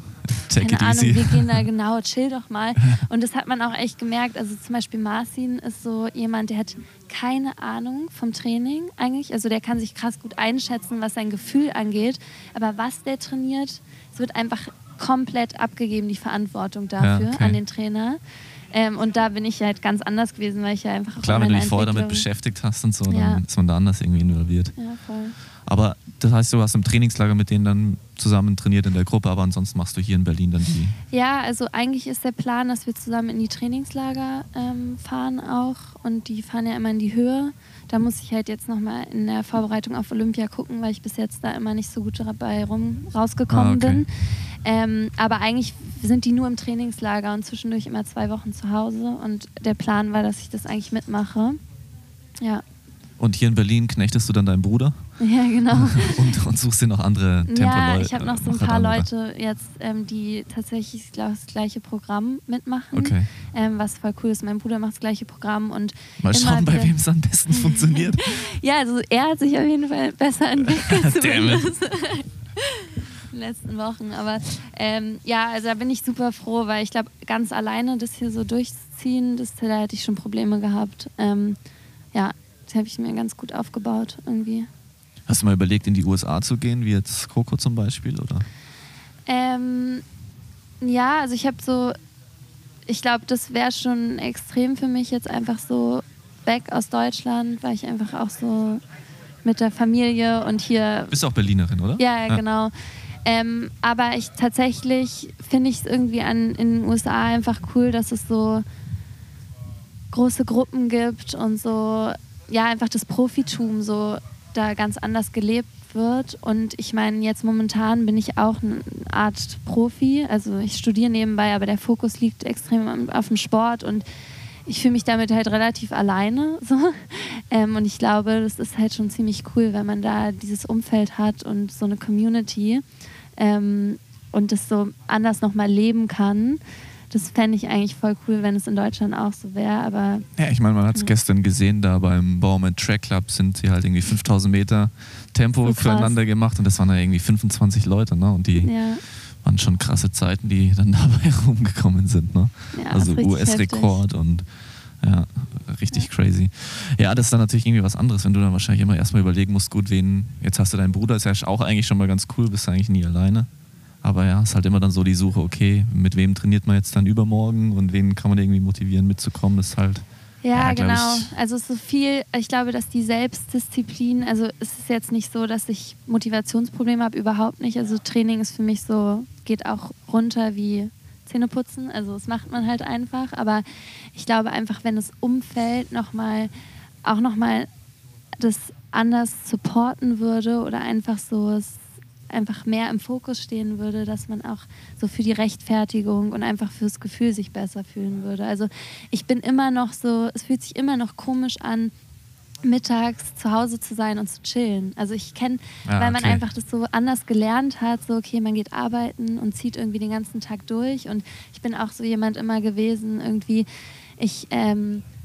Take keine it Ahnung, easy. wir gehen da genau, chill doch mal. Und das hat man auch echt gemerkt. Also zum Beispiel Marcin ist so jemand, der hat keine Ahnung vom Training eigentlich. Also der kann sich krass gut einschätzen, was sein Gefühl angeht. Aber was der trainiert, es wird einfach komplett abgegeben, die Verantwortung dafür Ja, okay. an den Trainer. Ähm, und da bin ich halt ganz anders gewesen, weil ich ja einfach auch Klar, wenn du dich vorher damit beschäftigt hast und so, Ja. dann ist man da anders irgendwie involviert. Ja, voll. Aber das heißt, du hast im Trainingslager mit denen dann zusammen trainiert in der Gruppe, aber ansonsten machst du hier in Berlin dann die. Ja, also eigentlich ist der Plan, dass wir zusammen in die Trainingslager ähm, fahren auch und die fahren ja immer in die Höhe. Da muss ich halt jetzt nochmal in der Vorbereitung auf Olympia gucken, weil ich bis jetzt da immer nicht so gut dabei rum rausgekommen Ah, okay. bin. Ähm, aber eigentlich sind die nur im Trainingslager und zwischendurch immer zwei Wochen zu Hause und der Plan war, dass ich das eigentlich mitmache. Ja, Und hier in Berlin knechtest du dann deinen Bruder ja genau. und, und suchst dir noch andere Tempo Ja, Leu- ich habe noch so ein Macher paar. Leute jetzt, ähm, die tatsächlich ich glaub, das gleiche Programm mitmachen. Okay. Ähm, was voll cool ist. Mein Bruder macht das gleiche Programm und Mal schauen, bei wem es am besten funktioniert. Ja, also er hat sich auf jeden Fall besser entwickelt Damn zumindest. in den letzten Wochen. Aber ähm, ja, also da bin ich super froh, weil ich glaube, ganz alleine das hier so durchziehen, das, da hätte ich schon Probleme gehabt. Ähm, ja, das habe ich mir ganz gut aufgebaut irgendwie. Hast du mal überlegt, in die USA zu gehen, wie jetzt Coco zum Beispiel? Oder? Ähm, ja, also ich habe so, ich glaube, das wäre schon extrem für mich jetzt einfach so weg aus Deutschland, weil ich einfach auch so mit der Familie und hier Bist du auch Berlinerin, oder? Ja, ja, genau. Ähm, aber ich tatsächlich finde ich es irgendwie an, in den USA einfach cool, dass es so große Gruppen gibt und so, ja, einfach das Profitum so da ganz anders gelebt wird. Und ich meine, jetzt momentan bin ich auch eine Art Profi. Also ich studiere nebenbei, aber der Fokus liegt extrem auf dem Sport und ich fühle mich damit halt relativ alleine. So. Ähm, und ich glaube, das ist halt schon ziemlich cool, wenn man da dieses Umfeld hat und so eine Community ähm, und das so anders nochmal leben kann. Das fände ich eigentlich voll cool, wenn es in Deutschland auch so wäre. Aber Ja, ich meine, man hat es Ja. gestern gesehen, da beim Baumann Track Club sind sie halt irgendwie 5000 Meter Tempo So füreinander gemacht und das waren da irgendwie 25 Leute, ne? Und die ja, waren schon krasse Zeiten, die dann dabei rumgekommen sind, ne? ja also US-Rekord und ja, richtig crazy. Ja, das ist dann natürlich irgendwie was anderes, wenn du dann wahrscheinlich immer erstmal überlegen musst, gut, wen, jetzt hast du deinen Bruder, ist ja auch eigentlich schon mal ganz cool, bist eigentlich nie alleine. Aber ja, ist halt immer dann so die Suche, okay, mit wem trainiert man jetzt dann übermorgen und wen kann man irgendwie motivieren mitzukommen, das ist halt. Ja, Ja, genau. ich. Also so viel, ich glaube, dass die Selbstdisziplin, also es ist jetzt nicht so, dass ich Motivationsprobleme habe, überhaupt nicht. Also Training ist für mich so, geht auch runter wie Zähneputzen. Also das macht man halt einfach. Aber ich glaube einfach, wenn das Umfeld nochmal, auch nochmal das anders supporten würde oder einfach so es einfach mehr im Fokus stehen würde, dass man auch so für die Rechtfertigung und einfach fürs Gefühl sich besser fühlen würde. Also ich bin immer noch so, es fühlt sich immer noch komisch an, mittags zu Hause zu sein und zu chillen. Also ich kenne, Ah, weil man okay. einfach das so anders gelernt hat, so okay, man geht arbeiten und zieht irgendwie den ganzen Tag durch und ich bin auch so jemand immer gewesen, irgendwie, ich, ähm, äh,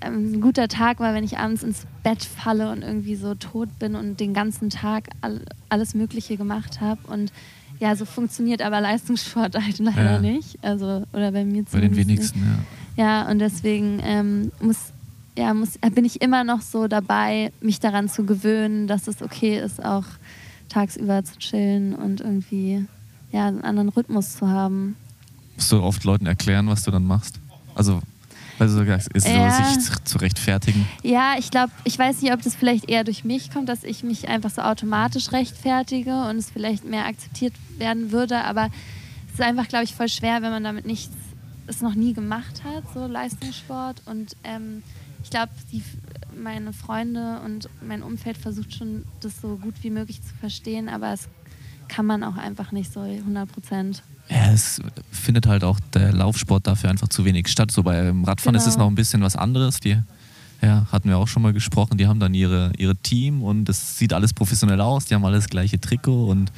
ein guter Tag war, wenn ich abends ins Bett falle und irgendwie so tot bin und den ganzen Tag all, alles Mögliche gemacht habe. Und ja, so funktioniert aber Leistungssport halt leider Ja. nicht. Also, oder bei mir Bei den zumindest wenigsten, ja. Nicht. Ja, und deswegen ähm, muss, ja, muss, bin ich immer noch so dabei, mich daran zu gewöhnen, dass es okay ist, auch tagsüber zu chillen und irgendwie ja, einen anderen Rhythmus zu haben. Musst du oft Leuten erklären, was du dann machst? Also, also ist Ja. so, sich zu- rechtfertigen. Ja, ich glaube, ich weiß nicht, ob das vielleicht eher durch mich kommt, dass ich mich einfach so automatisch rechtfertige und es vielleicht mehr akzeptiert werden würde, aber es ist einfach, glaube ich, voll schwer, wenn man damit nichts, es noch nie gemacht hat, so Leistungssport und ähm, ich glaube, meine Freunde und mein Umfeld versucht schon, das so gut wie möglich zu verstehen, aber es kann man auch einfach nicht so 100 Prozent. Ja, es findet halt auch der Laufsport dafür einfach zu wenig statt. So beim Radfahren ist es Genau. noch ein bisschen was anderes. Die ja, hatten wir auch schon mal gesprochen. Die haben dann ihre, ihre Team und es sieht alles professionell aus. Die haben alles gleiche Trikot und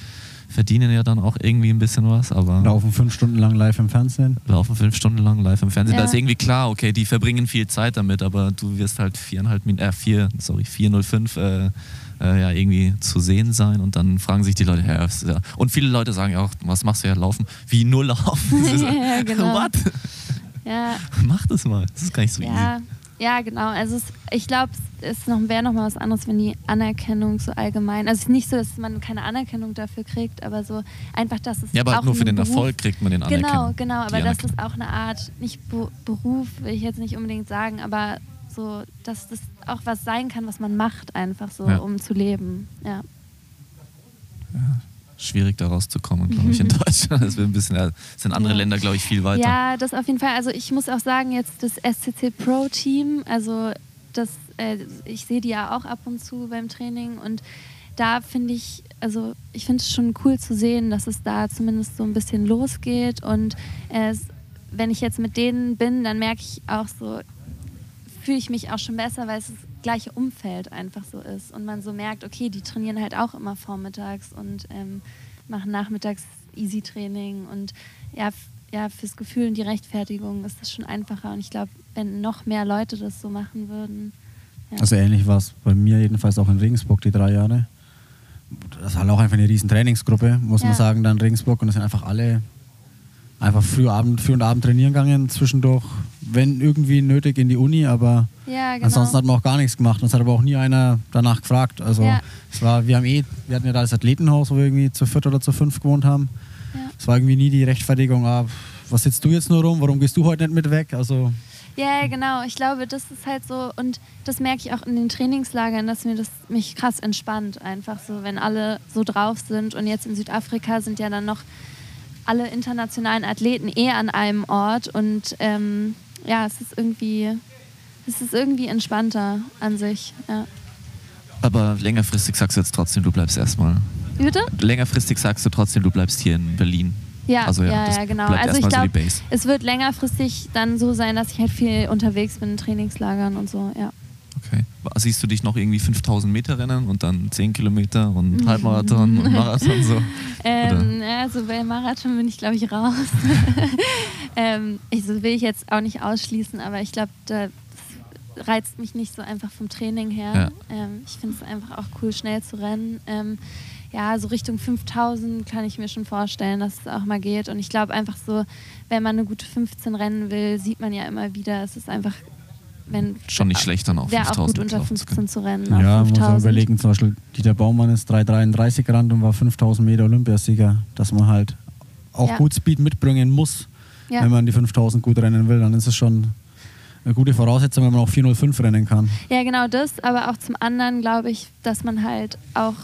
verdienen ja dann auch irgendwie ein bisschen was. Aber Laufen fünf Stunden lang live im Fernsehen. laufen fünf Stunden lang live im Fernsehen. Ja. Da ist irgendwie klar, okay, die verbringen viel Zeit damit, aber du wirst halt viereinhalb Min äh, vier, sorry, 405 äh, äh, ja, irgendwie zu sehen sein und dann fragen sich die Leute, ja, ja. und viele Leute sagen ja auch, was machst du ja laufen? Wie nur laufen? Ja, genau. What? Ja, Mach das mal. Das ist gar nicht so Ja, easy. ja, genau. Also es, ich glaube, es ist noch, wäre noch mal was anderes, wenn die Anerkennung so allgemein, also es ist nicht so, dass man keine Anerkennung dafür kriegt, aber so einfach, dass es Ja, aber auch nur für den Beruf, Erfolg kriegt man den Anerkennung. Genau, genau, aber das ist auch eine Art, nicht Be Beruf, will ich jetzt nicht unbedingt sagen, aber so, dass das auch was sein kann, was man macht, einfach so, Ja. um zu leben. Ja. Schwierig da rauszukommen, glaube ich, in Deutschland. Das wird ein bisschen, äh, sind andere Ja. Länder, glaube ich, viel weiter. Ja, das auf jeden Fall. Also ich muss auch sagen, jetzt das SCC Pro Team, also das, äh, ich sehe die ja auch ab und zu beim Training und da finde ich, also ich finde es schon cool zu sehen, dass es da zumindest so ein bisschen losgeht und es, wenn ich jetzt mit denen bin, dann merke ich auch so, fühle ich mich auch schon besser, weil es das gleiche Umfeld einfach so ist und man so merkt, okay, die trainieren halt auch immer vormittags und ähm, machen nachmittags Easy-Training und ja, ja, fürs Gefühl und die Rechtfertigung ist das schon einfacher und ich glaube, wenn noch mehr Leute das so machen würden, ja. Also ähnlich war es bei mir jedenfalls auch in Regensburg die drei Jahre. Das ist halt auch einfach eine riesen Trainingsgruppe, muss man Ja. sagen, dann Regensburg. Und es sind einfach alle einfach früh, Abend, früh und Abend trainieren gegangen, zwischendurch, wenn irgendwie nötig, in die Uni, aber ja, genau. ansonsten hat man auch gar nichts gemacht. Und es hat aber auch nie einer danach gefragt. Also Ja. es war, wir haben eh, wir hatten ja da das Athletenhaus, wo wir irgendwie zu viert oder zu fünf gewohnt haben. ja. Es war irgendwie nie die Rechtfertigung, ah, was sitzt du jetzt nur rum, warum gehst du heute nicht mit weg? Also Ja, ja, genau. Ich glaube, das ist halt so, und das merke ich auch in den Trainingslagern, dass mir das mich krass entspannt, einfach so, wenn alle so drauf sind. Und jetzt in Südafrika sind ja dann noch alle internationalen Athleten eh an einem Ort. Und ähm, ja, es ist irgendwie, es ist irgendwie entspannter an sich. Ja. Aber längerfristig sagst du jetzt trotzdem, du bleibst erstmal. Bitte? Längerfristig sagst du trotzdem, du bleibst hier in Berlin. Ja, Also ja, ja, ja, genau. Also ich so glaube, Base. es wird längerfristig dann so sein, dass ich halt viel unterwegs bin in Trainingslagern und so, ja. Okay. siehst du dich noch irgendwie 5000 Meter rennen und dann 10 Kilometer Mhm. und Halbmarathon und Marathon so? Ähm, ja, also bei Marathon bin ich, glaube ich, raus. ähm, ich, so will ich jetzt auch nicht ausschließen, aber ich glaube, da das reizt mich nicht so einfach vom Training her. Ähm, ich finde es einfach auch cool, schnell zu rennen. Ähm, ja, so Richtung 5000 kann ich mir schon vorstellen, dass es auch mal geht. Und ich glaube einfach so, wenn man eine gute 15 rennen will, sieht man ja immer wieder, es ist einfach, wenn Schon nicht schlecht dann auf wäre auch 5000 gut unter laufen zu 15 können. zu rennen. Ja, auf muss man 5000. überlegen, zum Beispiel Dieter Baumann ist 3,33 gerannt und war 5000 Meter Olympiasieger, dass man halt auch Ja. gut Speed mitbringen muss, Ja. wenn man die 5000 gut rennen will. Dann ist es schon eine gute Voraussetzung, wenn man auch 405 rennen kann. Ja, genau das, aber auch zum anderen glaube ich, dass man halt auch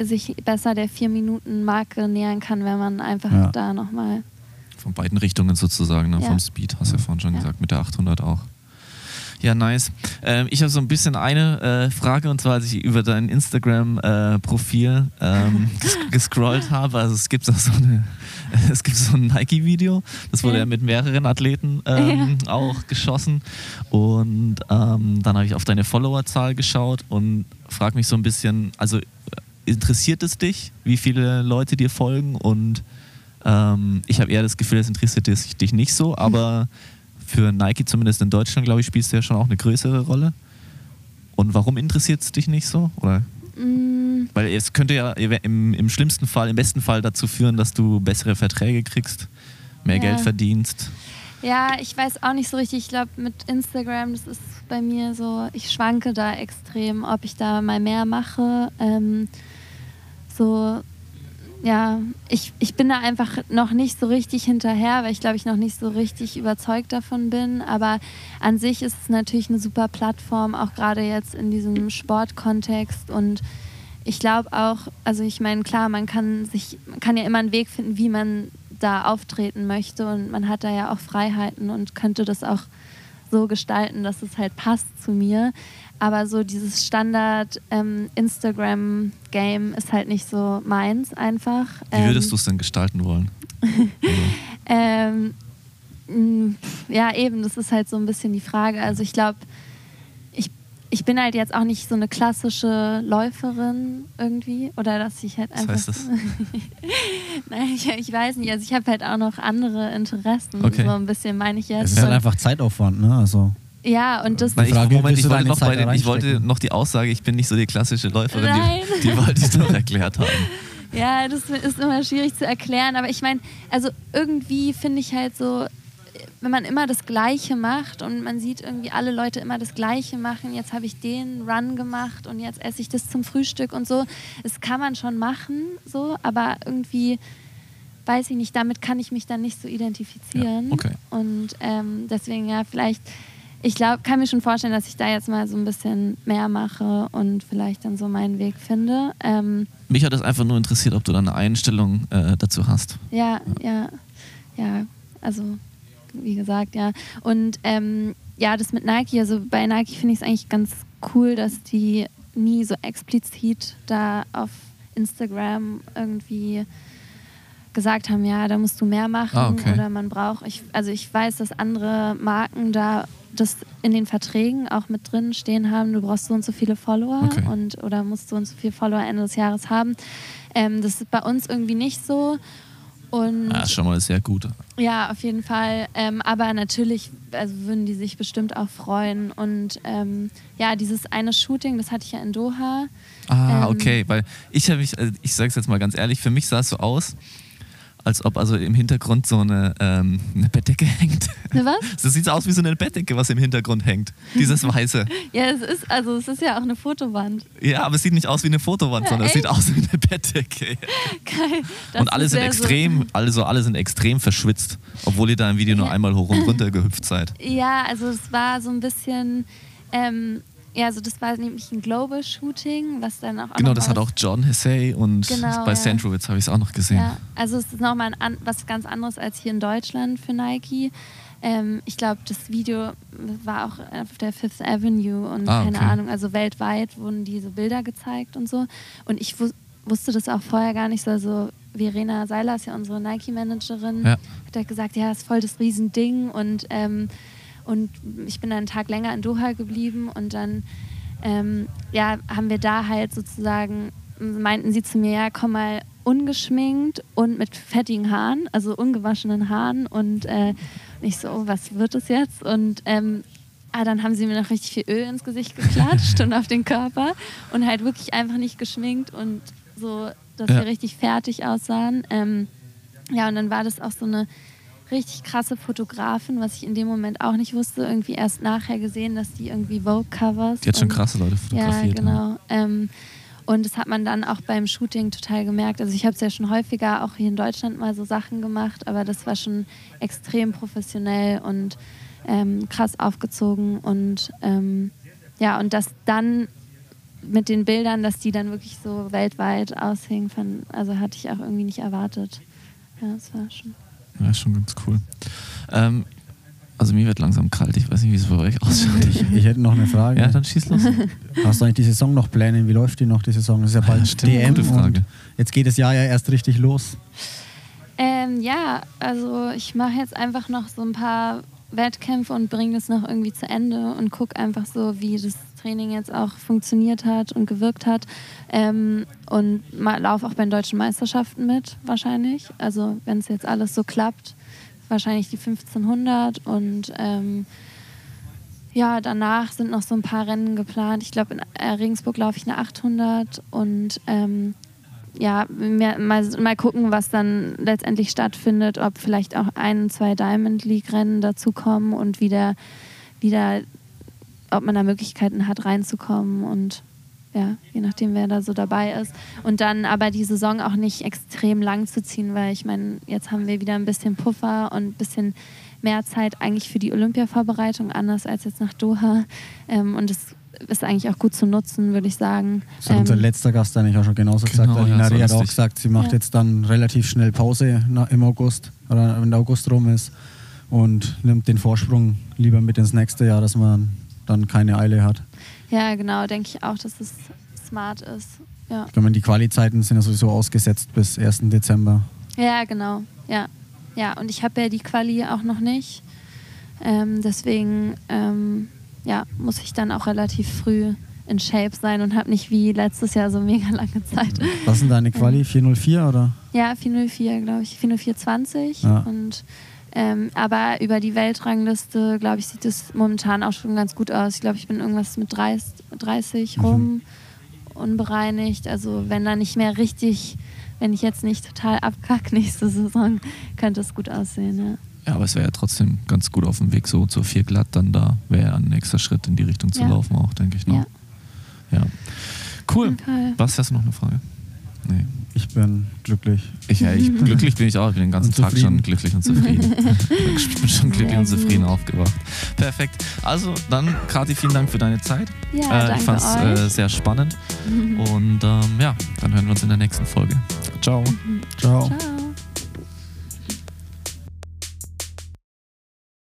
sich besser der 4-Minuten-Marke nähern kann, wenn man einfach Ja. da nochmal. Von beiden Richtungen sozusagen, ne? Ja. vom Speed, hast du ja vorhin schon Ja. gesagt, mit der 800 auch. Ja, nice. Ähm, ich habe so ein bisschen eine äh, Frage und zwar, als ich über dein Instagram-Profil ähm, ges gescrollt habe. Also es gibt so eine, es gibt so ein Nike-Video, das wurde Ja. ja mit mehreren Athleten ähm, auch geschossen. Und ähm, dann habe ich auf deine Followerzahl geschaut und frage mich so ein bisschen, also äh, interessiert es dich, wie viele Leute dir folgen? Und ähm, ich habe eher das Gefühl, es interessiert dich nicht so, aber für Nike, zumindest in Deutschland, glaube ich, spielst du ja schon auch eine größere Rolle. Und warum interessiert es dich nicht so? Oder? Mm, Weil es könnte ja im, im schlimmsten Fall, im besten Fall dazu führen, dass du bessere Verträge kriegst, mehr Ja. Geld verdienst. ja, ich weiß auch nicht so richtig. Ich glaube, mit Instagram, das ist bei mir so, ich schwanke da extrem, ob ich da mal mehr mache. Ähm, so, ja, ich, ich bin da einfach noch nicht so richtig hinterher, weil ich glaube, ich noch nicht so richtig überzeugt davon bin. Aber an sich ist es natürlich eine super Plattform, auch gerade jetzt in diesem Sportkontext. Und ich glaube auch, also ich meine, klar, man kann sich, man kann ja immer einen Weg finden, wie man da auftreten möchte. Und man hat da ja auch Freiheiten und könnte das auch so gestalten, dass es halt passt zu mir. Aber so dieses Standard ähm, Instagram-Game ist halt nicht so meins einfach. Wie würdest Ähm, du es denn gestalten wollen? Also, ähm, mh, ja, eben, das ist halt so ein bisschen die Frage. Also ich glaube, ich, ich bin halt jetzt auch nicht so eine klassische Läuferin irgendwie. Oder dass ich halt Was einfach. heißt das? Nein, ich, ich weiß nicht. Also ich habe halt auch noch andere Interessen. Okay. So ein bisschen meine ich jetzt. Es ist halt einfach Zeitaufwand, ne? Also ja, und das Weil ich, Frage, Moment, ich wollte, noch bei den, ich wollte noch die Aussage, ich bin nicht so die klassische Läuferin, Nein. die, die wollte ich noch erklärt haben. Ja, das ist immer schwierig zu erklären, aber ich meine, also irgendwie finde ich halt so, wenn man immer das Gleiche macht und man sieht irgendwie alle Leute immer das Gleiche machen, jetzt habe ich den Run gemacht und jetzt esse ich das zum Frühstück und so, das kann man schon machen, so, aber irgendwie weiß ich nicht, damit kann ich mich dann nicht so identifizieren. Ja, okay. Und ähm, deswegen ja, vielleicht, ich glaube, kann mir schon vorstellen, dass ich da jetzt mal so ein bisschen mehr mache und vielleicht dann so meinen Weg finde. Ähm, Mich hat es einfach nur interessiert, ob du da eine Einstellung äh, dazu hast. Ja, ja, ja, also wie gesagt, ja. Und ähm, ja, das mit Nike, also bei Nike finde ich es eigentlich ganz cool, dass die nie so explizit da auf Instagram irgendwie gesagt haben, ja, da musst du mehr machen Ah, okay. oder man braucht, ich, also ich weiß, dass andere Marken da das in den Verträgen auch mit drin stehen haben, du brauchst so und so viele Follower Okay. und oder musst so und so viele Follower Ende des Jahres haben. Ähm, das ist bei uns irgendwie nicht so. Und Ah, ist schon mal sehr gut. ja, auf jeden Fall. Ähm, aber natürlich also würden die sich bestimmt auch freuen. Und ähm, ja, dieses eine Shooting, das hatte ich ja in Doha. Ah, Ähm, okay, weil ich habe mich, äh, ich sage es jetzt mal ganz ehrlich, für mich sah es so aus, als ob also im Hintergrund so eine, ähm, eine Bettdecke hängt. Ne, was? Das sieht so aus wie so eine Bettdecke, was im Hintergrund hängt. Dieses Weiße. Ja, es ist, also es ist ja auch eine Fotowand. Ja, aber es sieht nicht aus wie eine Fotowand, Ja, sondern es sieht echt? aus wie eine Bettdecke. Geil. Das und alle sind extrem, also alle sind extrem verschwitzt, obwohl ihr da im Video nur einmal hoch und runter gehüpft seid. So, ja, also es war so ein bisschen. Ähm, ja, also das war nämlich ein Global Shooting, was dann auch. Genau, das hat auch John Hessay und Genau, bei ja. Sandrowitz habe ich es auch noch gesehen. Ja, also es ist nochmal an, was ganz anderes als hier in Deutschland für Nike. Ähm, ich glaube, das Video war auch auf der Fifth Avenue und Ah, keine okay. Ahnung, also weltweit wurden diese Bilder gezeigt und so. Und ich wus wusste das auch vorher gar nicht so. Also Verena Seiler ist ja unsere Nike-Managerin, Ja. hat gesagt, ja, ist voll das Riesending und, ähm, und ich bin dann einen Tag länger in Doha geblieben und dann ähm, ja, haben wir da halt sozusagen, meinten sie zu mir, ja, komm mal ungeschminkt und mit fettigen Haaren, also ungewaschenen Haaren. Und äh, ich so, oh, was wird es jetzt? Und ähm, ah, dann haben sie mir noch richtig viel Öl ins Gesicht geklatscht und auf den Körper und halt wirklich einfach nicht geschminkt und so, dass Ja. wir richtig fertig aussahen. Ähm, ja, und dann war das auch so eine richtig krasse Fotografin, was ich in dem Moment auch nicht wusste. Irgendwie erst nachher gesehen, dass die irgendwie Vogue-Covers. Die hat schon krasse Leute ja, fotografiert. genau. Ähm, und das hat man dann auch beim Shooting total gemerkt. Also ich habe es ja schon häufiger auch hier in Deutschland mal so Sachen gemacht, aber das war schon extrem professionell und ähm, krass aufgezogen. Und ähm, ja, und das dann mit den Bildern, dass die dann wirklich so weltweit aushingen, fand, also hatte ich auch irgendwie nicht erwartet. Ja, das war schon. Ja, ist schon ganz cool. Ähm, also mir wird langsam kalt. Ich weiß nicht, wie es bei euch ausschaut. Ich, ich hätte noch eine Frage. ja, dann schieß los. Hast du eigentlich die Saison noch Pläne? Wie läuft die noch, die Saison? Das ist ja bald Ja, stimmt, DM gute Frage. jetzt geht das Jahr ja erst richtig los. Ähm, ja, also ich mache jetzt einfach noch so ein paar Wettkämpfe und bringe das noch irgendwie zu Ende und gucke einfach so, wie das Training jetzt auch funktioniert hat und gewirkt hat. Ähm, und laufe auch bei den deutschen Meisterschaften mit, wahrscheinlich. Also wenn es jetzt alles so klappt, wahrscheinlich die 1500 und ähm, ja, danach sind noch so ein paar Rennen geplant. Ich glaube, in äh, Regensburg laufe ich eine 800 und ähm, ja, mehr, mal, mal gucken, was dann letztendlich stattfindet, ob vielleicht auch ein, zwei Diamond League-Rennen dazukommen und wieder, wieder, ob man da Möglichkeiten hat, reinzukommen und ja, je nachdem, wer da so dabei ist. Und dann aber die Saison auch nicht extrem lang zu ziehen, weil ich meine, jetzt haben wir wieder ein bisschen Puffer und ein bisschen mehr Zeit eigentlich für die Olympia-Vorbereitung, anders als jetzt nach Doha. Ähm, und es ist eigentlich auch gut zu nutzen, würde ich sagen. Das hat unser Ähm, letzter Gast eigentlich auch schon genauso Genau, gesagt. Alina ja, hat auch gesagt, sie macht Ja. jetzt dann relativ schnell Pause im August oder wenn der August rum ist und nimmt den Vorsprung lieber mit ins nächste Jahr, dass man dann keine Eile hat. Ja, genau, denke ich auch, dass es smart ist. Ja, Ich meine, die Quali-Zeiten sind ja sowieso ausgesetzt bis 1. Dezember. ja genau. Ja, ja und ich habe ja die Quali auch noch nicht. Ähm, deswegen ähm, ja, muss ich dann auch relativ früh in Shape sein und habe nicht wie letztes Jahr so mega lange Zeit. Was denn deine Quali? 404 oder? Ja, 404, glaube ich. 40420. Ja. Und, ähm, aber über die Weltrangliste, glaube ich, sieht es momentan auch schon ganz gut aus. Ich glaube, ich bin irgendwas mit 30, 30 rum, unbereinigt. Also wenn da nicht mehr richtig, wenn ich jetzt nicht total abkacke nächste Saison, könnte es gut aussehen. Ja. Ja, aber es wäre ja trotzdem ganz gut auf dem Weg so zur vier glatt dann da. Wäre ja ein nächster Schritt in die Richtung zu Ja. laufen auch, denke ich noch. Ja. Ja. Cool. Was, hast du noch eine Frage? Nee. Ich bin glücklich. Ich, ja, ich, glücklich bin ich auch. Ich bin den ganzen Und Tag zufrieden. schon glücklich und zufrieden. ich bin schon glücklich und zufrieden aufgewacht. Perfekt. Also, dann, Kathi, vielen Dank für deine Zeit. Ja, äh, danke ich fand es äh, sehr spannend. Und ähm, ja, dann hören wir uns in der nächsten Folge. Ciao. Ciao. Ciao.